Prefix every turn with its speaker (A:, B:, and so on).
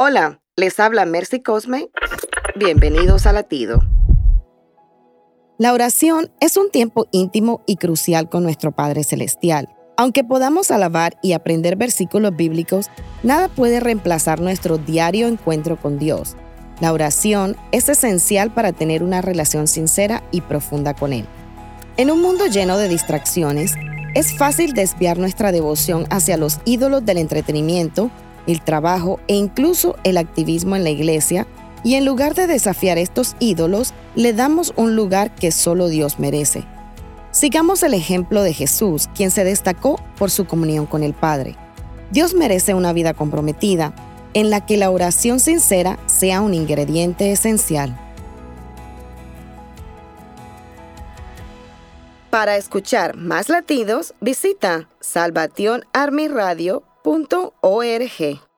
A: Hola, les habla Mercy Cosme. Bienvenidos a Latido.
B: La oración es un tiempo íntimo y crucial con nuestro Padre Celestial. Aunque podamos alabar y aprender versículos bíblicos, nada puede reemplazar nuestro diario encuentro con Dios. La oración es esencial para tener una relación sincera y profunda con Él. En un mundo lleno de distracciones, es fácil desviar nuestra devoción hacia los ídolos del entretenimiento, el trabajo e incluso el activismo en la iglesia, y en lugar de desafiar estos ídolos, le damos un lugar que solo Dios merece. Sigamos el ejemplo de Jesús, quien se destacó por su comunión con el Padre. Dios merece una vida comprometida, en la que la oración sincera sea un ingrediente esencial.
A: Para escuchar más latidos, visita salvationarmyradio.org.